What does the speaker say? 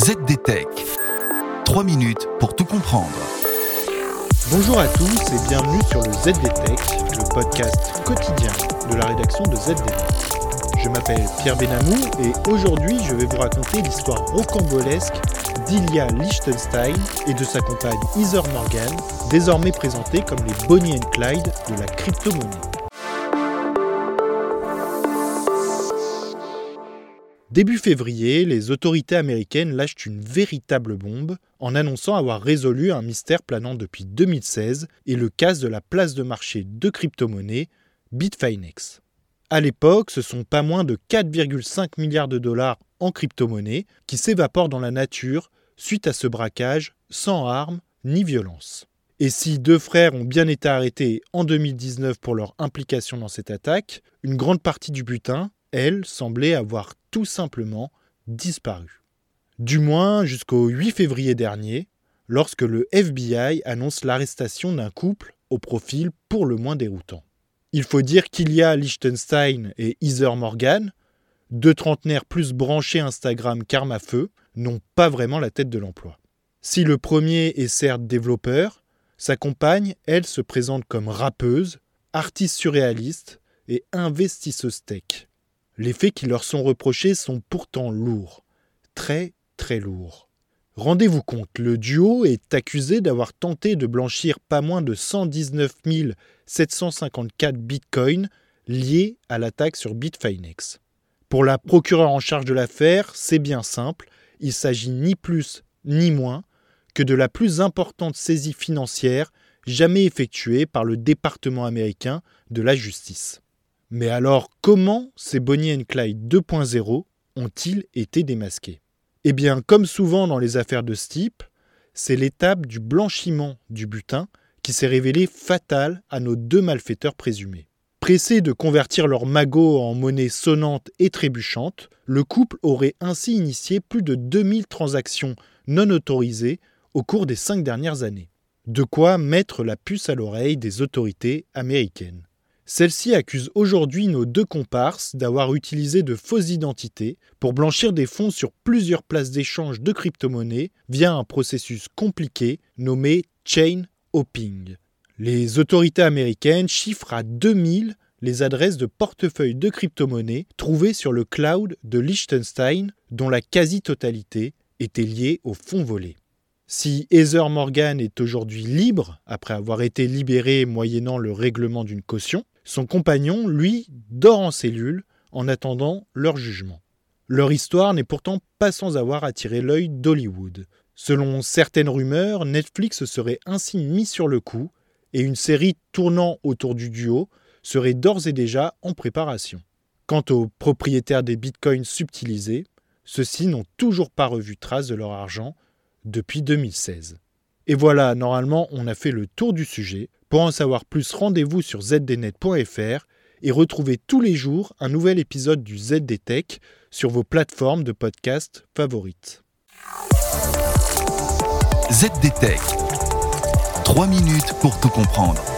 ZDTech. 3 minutes pour tout comprendre. Bonjour à tous et bienvenue sur le ZDTech, le podcast quotidien de la rédaction de ZDTech. Je m'appelle Pierre Benamou et aujourd'hui je vais vous raconter l'histoire rocambolesque d'Ilya Liechtenstein et de sa compagne Heather Morgan, désormais présentée comme les Bonnie Clyde de la crypto-monnaie. Début février, les autorités américaines lâchent une véritable bombe en annonçant avoir résolu un mystère planant depuis 2016 et le casse de la place de marché de crypto-monnaies Bitfinex. À l'époque, ce sont pas moins de 4,5 milliards de dollars en crypto-monnaies qui s'évaporent dans la nature suite à ce braquage sans armes ni violence. Et si deux frères ont bien été arrêtés en 2019 pour leur implication dans cette attaque, une grande partie du butin, elle, semblait avoir tout simplement disparu. Du moins jusqu'au 8 février dernier, lorsque le FBI annonce l'arrestation d'un couple au profil pour le moins déroutant. Il faut dire qu'il y a Liechtenstein et Heather Morgan, deux trentenaires plus branchés Instagram à feu, n'ont pas vraiment la tête de l'emploi. Si le premier est certes développeur, sa compagne, elle, se présente comme rappeuse, artiste surréaliste et investisseuse tech. Les faits qui leur sont reprochés sont pourtant lourds, très très lourds. Rendez-vous compte, le duo est accusé d'avoir tenté de blanchir pas moins de 119 754 bitcoins liés à l'attaque sur Bitfinex. Pour la procureure en charge de l'affaire, c'est bien simple, il s'agit ni plus ni moins que de la plus importante saisie financière jamais effectuée par le département américain de la justice. Mais alors, comment ces Bonnie and Clyde 2.0 ont-ils été démasqués? Eh bien, comme souvent dans les affaires de ce type, c'est l'étape du blanchiment du butin qui s'est révélée fatale à nos deux malfaiteurs présumés. Pressés de convertir leur magot en monnaie sonnante et trébuchante, le couple aurait ainsi initié plus de 2000 transactions non autorisées au cours des cinq dernières années. De quoi mettre la puce à l'oreille des autorités américaines. Celle-ci accuse aujourd'hui nos deux comparses d'avoir utilisé de fausses identités pour blanchir des fonds sur plusieurs places d'échange de crypto-monnaies via un processus compliqué nommé chain hopping. Les autorités américaines chiffrent à 2000 les adresses de portefeuilles de crypto-monnaies trouvées sur le cloud de Liechtenstein, dont la quasi-totalité était liée aux fonds volés. Si Heather Morgan est aujourd'hui libre, après avoir été libéré moyennant le règlement d'une caution, son compagnon, lui, dort en cellule en attendant leur jugement. Leur histoire n'est pourtant pas sans avoir attiré l'œil d'Hollywood. Selon certaines rumeurs, Netflix serait ainsi mis sur le coup et une série tournant autour du duo serait d'ores et déjà en préparation. Quant aux propriétaires des bitcoins subtilisés, ceux-ci n'ont toujours pas revu trace de leur argent depuis 2016. Et voilà, normalement, on a fait le tour du sujet. Pour en savoir plus, rendez-vous sur zdnet.fr et retrouvez tous les jours un nouvel épisode du ZDTech sur vos plateformes de podcast favorites. ZDTech. 3 minutes pour tout comprendre.